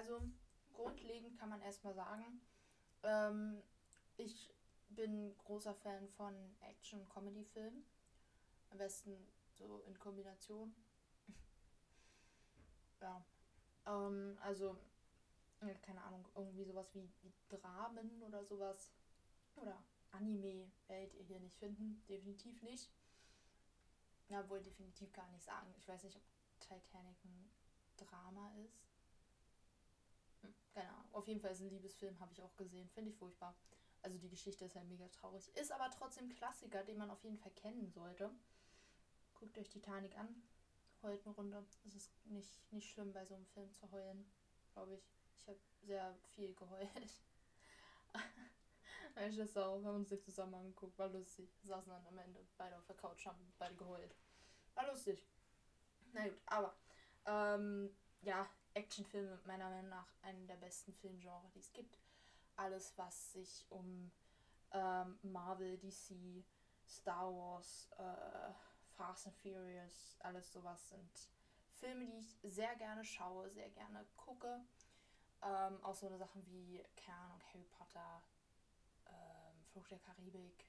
also grundlegend kann man erstmal sagen, ähm, ich bin großer Fan von Action- und Comedy-Filmen. Am besten so in Kombination. ja. Ähm, also, keine Ahnung, irgendwie sowas wie, wie Dramen oder sowas. Oder Anime werdet ihr hier nicht finden. Definitiv nicht. Ja, wohl definitiv gar nicht sagen. Ich weiß nicht, ob Titanic ein Drama ist. Keine Ahnung. Auf jeden Fall ist ein Liebesfilm, habe ich auch gesehen. Finde ich furchtbar. Also die Geschichte ist halt mega traurig. Ist aber trotzdem Klassiker, den man auf jeden Fall kennen sollte. Guckt euch Titanic an. Heult eine Runde. Es ist nicht, nicht schlimm, bei so einem Film zu heulen, glaube ich. Ich habe sehr viel geheult. Meine Schwester auch, haben uns nicht zusammen angeguckt, war lustig. Saßen dann am Ende beide auf der Couch, haben beide geheult. War lustig. Na gut, aber ähm, ja, Actionfilme meiner Meinung nach einen der besten Filmgenre, die es gibt. Alles, was sich um ähm, Marvel, DC, Star Wars, äh, Fast and Furious, alles sowas sind Filme, die ich sehr gerne schaue, sehr gerne gucke. Ähm, auch so eine Sachen wie, keine und Harry Potter, ähm, Flucht der Karibik,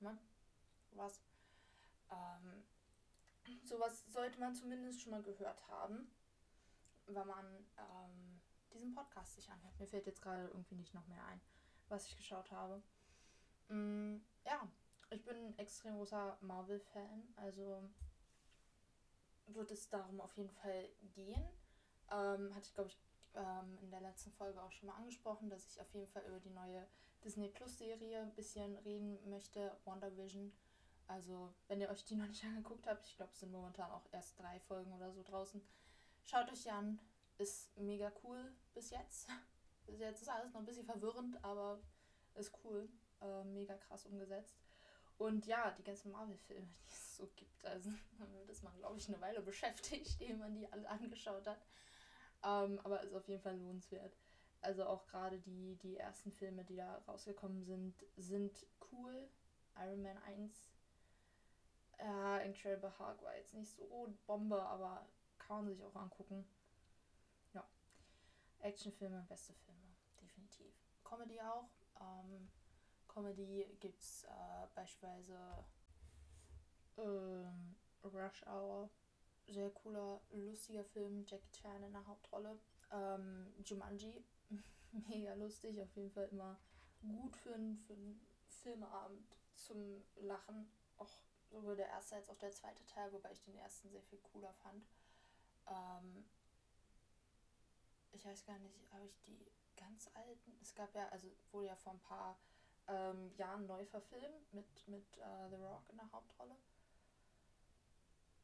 ne? Was? Ähm, sowas sollte man zumindest schon mal gehört haben, wenn man ähm, diesen Podcast sich anhört. Mir fällt jetzt gerade irgendwie nicht noch mehr ein, was ich geschaut habe. Mm, ja, ich bin ein extrem großer Marvel-Fan, also wird es darum auf jeden Fall gehen. Ähm, hatte ich, glaube ich, ähm, in der letzten Folge auch schon mal angesprochen, dass ich auf jeden Fall über die neue Disney Plus Serie ein bisschen reden möchte, WandaVision. Also, wenn ihr euch die noch nicht angeguckt habt, ich glaube, es sind momentan auch erst drei Folgen oder so draußen. Schaut euch an. Ist mega cool bis jetzt. Bis jetzt ist alles noch ein bisschen verwirrend, aber ist cool. Äh, mega krass umgesetzt. Und ja, die ganzen Marvel-Filme, die es so gibt, also ist man, glaube ich, eine Weile beschäftigt, ehe man die alle angeschaut hat. Ähm, aber ist auf jeden Fall lohnenswert. Also auch gerade die, die ersten Filme, die da rausgekommen sind, sind cool. Iron Man 1. Ja, Incredible Hulk war jetzt nicht so Bombe, aber kann man sich auch angucken. Ja. Actionfilme, beste Filme, definitiv. Comedy auch. Ähm, Comedy gibt's äh, beispielsweise ähm, Rush Hour sehr cooler, lustiger Film. Jackie Chan in der Hauptrolle. Ähm, Jumanji, mega lustig, auf jeden Fall immer gut für einen, für einen Filmeabend zum Lachen. Auch sowohl der erste als auch der zweite Teil, wobei ich den ersten sehr viel cooler fand. Ähm, ich weiß gar nicht, habe ich die ganz alten? Es gab ja, also wurde ja vor ein paar ähm, Jahren neu verfilmt mit, mit uh, The Rock in der Hauptrolle.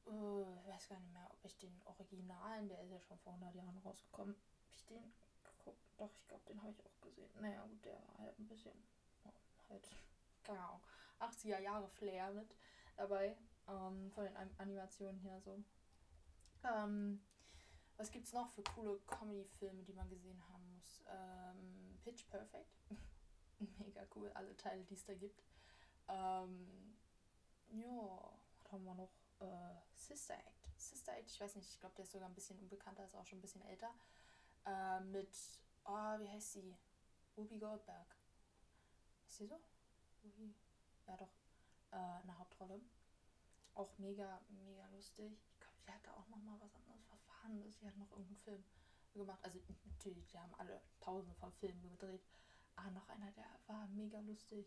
Uh, ich weiß gar nicht mehr, ob ich den Originalen, der ist ja schon vor 100 Jahren rausgekommen, ob ich den geguckt. Doch, ich glaube, den habe ich auch gesehen. Naja, gut, der war halt ein bisschen, halt, keine Ahnung, 80er Jahre Flair mit dabei, ähm, von den Animationen her so. Ähm, was gibt's noch für coole Comedy-Filme, die man gesehen haben muss? Ähm, Pitch Perfect. Mega cool, alle Teile, die es da gibt. Ähm, ja, was haben wir noch? äh, Sister Act. Sister Act, ich weiß nicht, ich glaube, der ist sogar ein bisschen unbekannter, ist auch schon ein bisschen älter. Äh, mit, oh, wie heißt sie? Ruby Goldberg. Ist sie so? Ruby? Ja, doch. Äh, eine Hauptrolle. Auch mega, mega lustig. Glaube, die hatte auch noch mal was anderes verfahren. Sie hat noch irgendeinen Film gemacht. Also natürlich, die haben alle tausende von Filmen gedreht. Aber noch einer, der war mega lustig.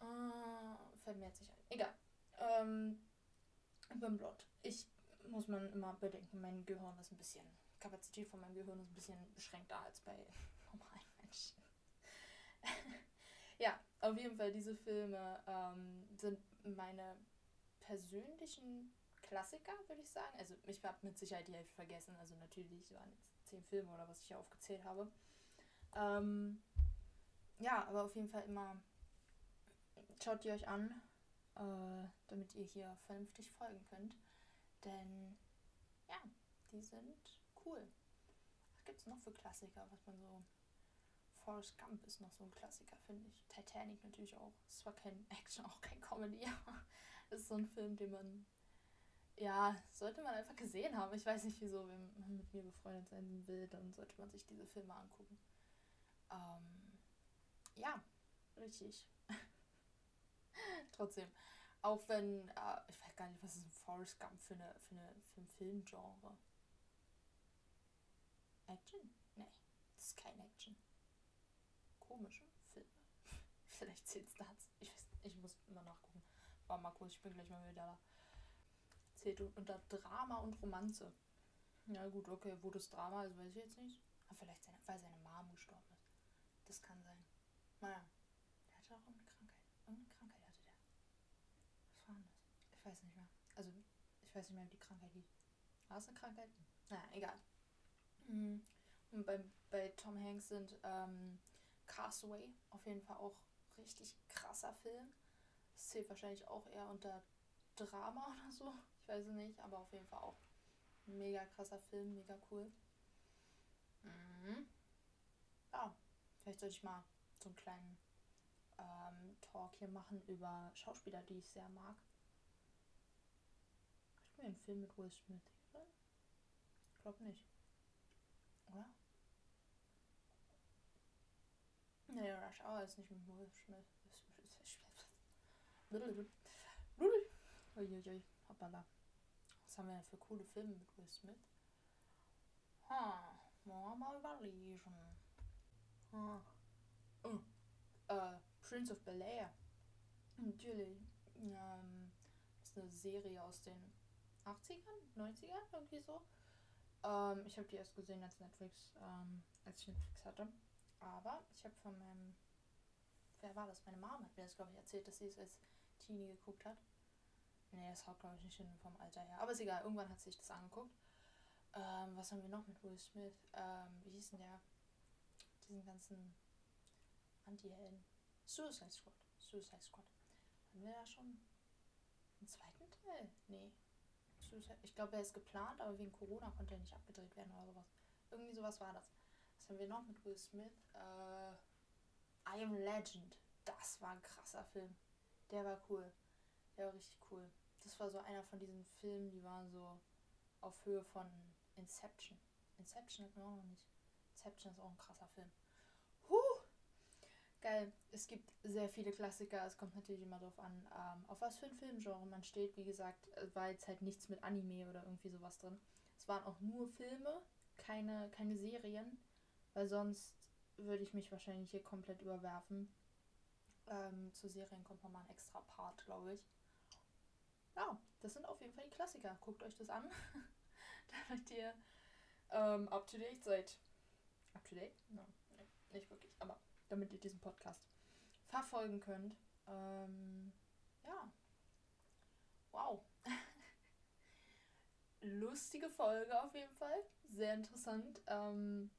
Äh, jetzt nicht ein. Egal. Ähm, ich bin blond. Ich muss man immer bedenken, mein Gehirn ist ein bisschen, Kapazität von meinem Gehirn ist ein bisschen beschränkter als bei normalen Menschen. ja, auf jeden Fall, diese Filme ähm, sind meine persönlichen Klassiker, würde ich sagen. Also ich habe mit Sicherheit die Hälfte vergessen. Also natürlich waren jetzt zehn Filme oder was ich hier aufgezählt habe. Ähm, ja, aber auf jeden Fall immer schaut die euch an äh, damit ihr hier vernünftig folgen könnt. Denn ja, die sind cool. Was gibt es noch für Klassiker, was man so. Forrest Gump ist noch so ein Klassiker, finde ich. Titanic natürlich auch. Es war kein Action, auch kein Comedy, aber es ist so ein Film, den man ja, sollte man einfach gesehen haben. Ich weiß nicht wieso, wenn man mit mir befreundet sein will, dann sollte man sich diese Filme angucken. Ähm, ja, richtig. Trotzdem, auch wenn, äh, ich weiß gar nicht, was ist ein Forrest Gump für, eine, für, eine, für ein Filmgenre? Action? Nee, das ist kein Action. Komische Filme. Vielleicht zählt es dazu. Ich weiß, ich muss immer nachgucken. War mal kurz, ich bin gleich mal wieder da. Zählt unter Drama und Romanze. Ja gut, okay, wo das Drama ist, weiß ich jetzt nicht. Aber vielleicht seine, weil seine Mom gestorben ist. Das kann sein. Naja, der hatte auch eine Krankheit. Irgendeine Krankheit hatte der. Was war denn das? Ich weiß nicht mehr. Also, ich weiß nicht mehr, wie die Krankheit hieß. War es eine Krankheit? Naja, egal. Mhm. Und bei, bei Tom Hanks sind ähm, Castaway auf jeden Fall auch richtig krasser Film. Das zählt wahrscheinlich auch eher unter Drama oder so. Ich weiß es nicht, aber auf jeden Fall auch mega krasser Film, mega cool. Mhm. Ja, vielleicht sollte ich mal so einen kleinen ähm, Talk hier machen über Schauspieler, die ich sehr mag. Hast du mir einen Film mit Will Smith? Ich glaube nicht. Oder? Nee, Rush Hour ist nicht mit Will Smith. Uiuiui, hoppala. Was haben wir denn für coole Filme mit Will Smith? Ha, mal mal überlegen. Ha. Oh. Äh, Prince of Bel Air. Natürlich. Ähm, das ist eine Serie aus den 80ern, 90ern, irgendwie so. Ähm, ich habe die erst gesehen als Netflix, ähm, als ich Netflix hatte. Aber ich habe von meinem, wer war das? Meine Mama hat mir das, glaube ich, erzählt, dass sie es als Teenie geguckt hat. Nee, das haut, glaube ich, nicht hin vom Alter her. Aber ist egal, irgendwann hat sich das angeguckt. Ähm, was haben wir noch mit Will Smith? Ähm, wie hieß denn der? Diesen ganzen Anti-Helden. Suicide Squad. Suicide Squad. Haben wir da schon einen zweiten Teil? Nee. Suicide, ich glaube, er ist geplant, aber wegen Corona konnte er nicht abgedreht werden oder sowas. Irgendwie sowas war das. Was haben wir noch mit Will Smith? Äh, I Am Legend. Das war ein krasser Film. Der war cool. War richtig cool. Das war so einer von diesen Filmen, die waren so auf Höhe von Inception. Inception hatten wir auch noch nicht. Inception ist auch ein krasser Film. Huh! Geil. Es gibt sehr viele Klassiker. Es kommt natürlich immer darauf an, ähm, auf was für ein Filmgenre man steht. Wie gesagt, es war jetzt halt nichts mit Anime oder irgendwie sowas drin. Es waren auch nur Filme, keine, keine Serien, weil sonst würde ich mich wahrscheinlich hier komplett überwerfen. Ähm, zu Serien kommt nochmal ein extra Part, glaube ich. Ja, das sind auf jeden Fall die Klassiker. Guckt euch das an, damit ihr ähm, up to date seid. Up to date? No, nicht wirklich, aber damit ihr diesen Podcast verfolgen könnt. Ähm, ja. Wow. Lustige Folge auf jeden Fall. Sehr interessant. Ähm,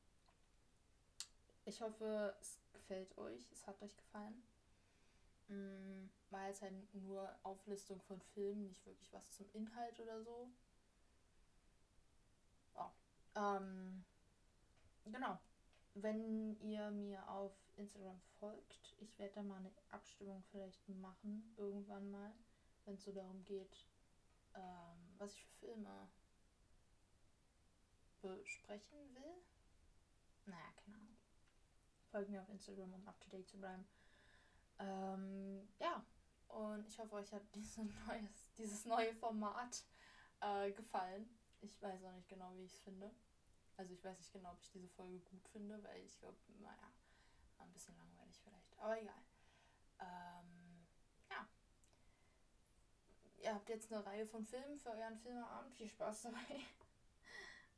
ich hoffe, es gefällt euch. Es hat euch gefallen. Mm, war jetzt halt nur Auflistung von Filmen, nicht wirklich was zum Inhalt oder so. Ja. Ähm, genau. Wenn ihr mir auf Instagram folgt, ich werde da mal eine Abstimmung vielleicht machen, irgendwann mal, wenn es so darum geht, ähm, was ich für Filme besprechen will. Naja, keine Ahnung. Folgt mir auf Instagram, um up to date zu bleiben. Ähm, ja, und ich hoffe, euch hat diese neues, dieses neue Format äh, gefallen. Ich weiß auch nicht genau, wie ich es finde. Also ich weiß nicht genau, ob ich diese Folge gut finde, weil ich glaube, naja, ein bisschen langweilig vielleicht. Aber egal. Ähm, ja. Ihr habt jetzt eine Reihe von Filmen für euren Filmeabend. Viel Spaß dabei.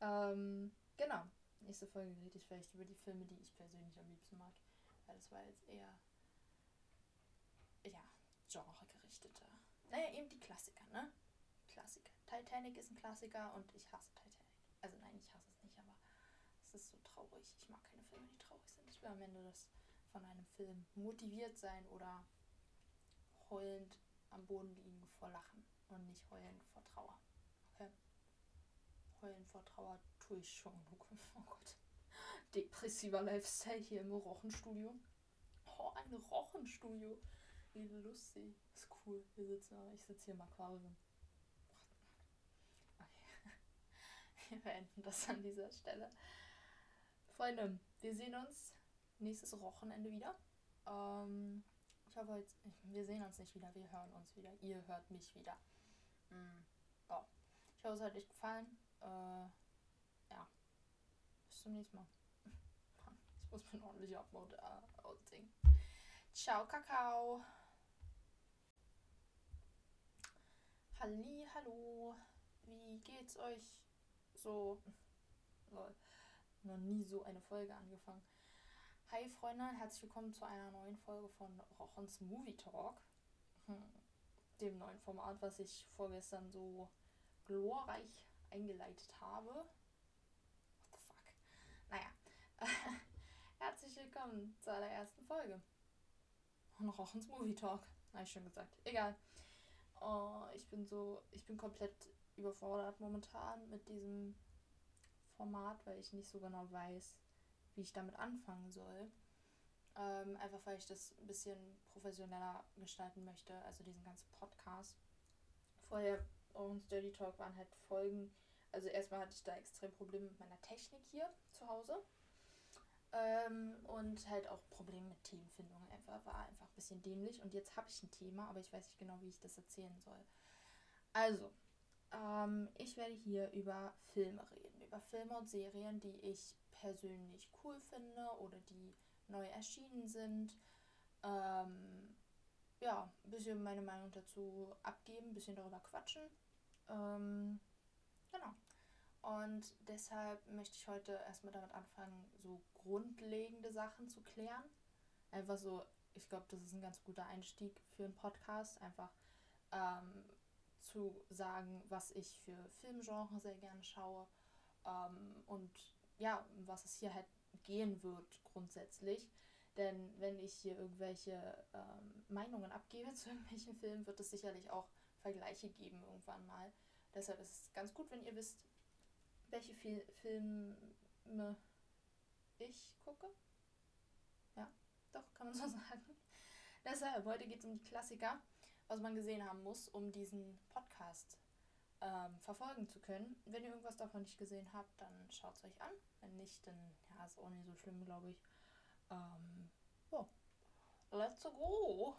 ähm, genau. Nächste Folge rede ich vielleicht über die Filme, die ich persönlich am liebsten mag. Weil das war jetzt eher genregerichtete. Naja, eben die Klassiker, ne? Klassiker. Titanic ist ein Klassiker und ich hasse Titanic. Also nein, ich hasse es nicht, aber es ist so traurig. Ich mag keine Filme, die traurig sind. Ich will am Ende das von einem Film motiviert sein oder heulend am Boden liegen vor Lachen und nicht heulend vor Trauer. Okay? Heulen vor Trauer tue ich schon genug. Oh Gott. Depressiver Lifestyle hier im Rochenstudio. Oh, ein Rochenstudio. Wie lustig. Ist cool. Wir sitzen, ich sitze hier im Aquarium. wir beenden das an dieser Stelle. Freunde, wir sehen uns nächstes Wochenende wieder. Ähm, ich hoffe, jetzt, wir sehen uns nicht wieder, wir hören uns wieder. Ihr hört mich wieder. Mhm. Ja. Ich hoffe, es hat euch gefallen. Äh, ja. Bis zum nächsten Mal. Ich muss mir ordentlich Upload äh, aussingen. Ciao, Kakao. Halli, hallo. Wie geht's euch so? Lol. Noch nie so eine Folge angefangen. Hi Freunde, herzlich willkommen zu einer neuen Folge von Rochens Movie Talk. Hm. Dem neuen Format, was ich vorgestern so glorreich eingeleitet habe. What the fuck? Naja. herzlich willkommen zur allerersten Folge. Und Rochens Movie Talk. Habe ich schon gesagt. Egal. Oh, ich bin so, ich bin komplett überfordert momentan mit diesem Format, weil ich nicht so genau weiß, wie ich damit anfangen soll. Ähm, einfach weil ich das ein bisschen professioneller gestalten möchte, also diesen ganzen Podcast. Vorher und Dirty Talk waren halt Folgen. Also erstmal hatte ich da extrem Probleme mit meiner Technik hier zu Hause. Ähm, und halt auch Probleme mit Themenfindung. Einfach war einfach ein bisschen dämlich. Und jetzt habe ich ein Thema, aber ich weiß nicht genau, wie ich das erzählen soll. Also, ähm, ich werde hier über Filme reden. Über Filme und Serien, die ich persönlich cool finde oder die neu erschienen sind. Ähm, ja, ein bisschen meine Meinung dazu abgeben, ein bisschen darüber quatschen. Ähm, genau. Und deshalb möchte ich heute erstmal damit anfangen, so grundlegende Sachen zu klären. Einfach so, ich glaube, das ist ein ganz guter Einstieg für einen Podcast. Einfach ähm, zu sagen, was ich für Filmgenre sehr gerne schaue ähm, und ja, was es hier halt gehen wird grundsätzlich. Denn wenn ich hier irgendwelche ähm, Meinungen abgebe zu irgendwelchen Filmen, wird es sicherlich auch Vergleiche geben irgendwann mal. Deshalb ist es ganz gut, wenn ihr wisst, welche Fil Filme ich gucke. Ja, doch, kann man so sagen. Deshalb, heute geht es um die Klassiker, was man gesehen haben muss, um diesen Podcast ähm, verfolgen zu können. Wenn ihr irgendwas davon nicht gesehen habt, dann schaut es euch an. Wenn nicht, dann ja, ist auch nicht so schlimm, glaube ich. Ähm, ja. Let's go!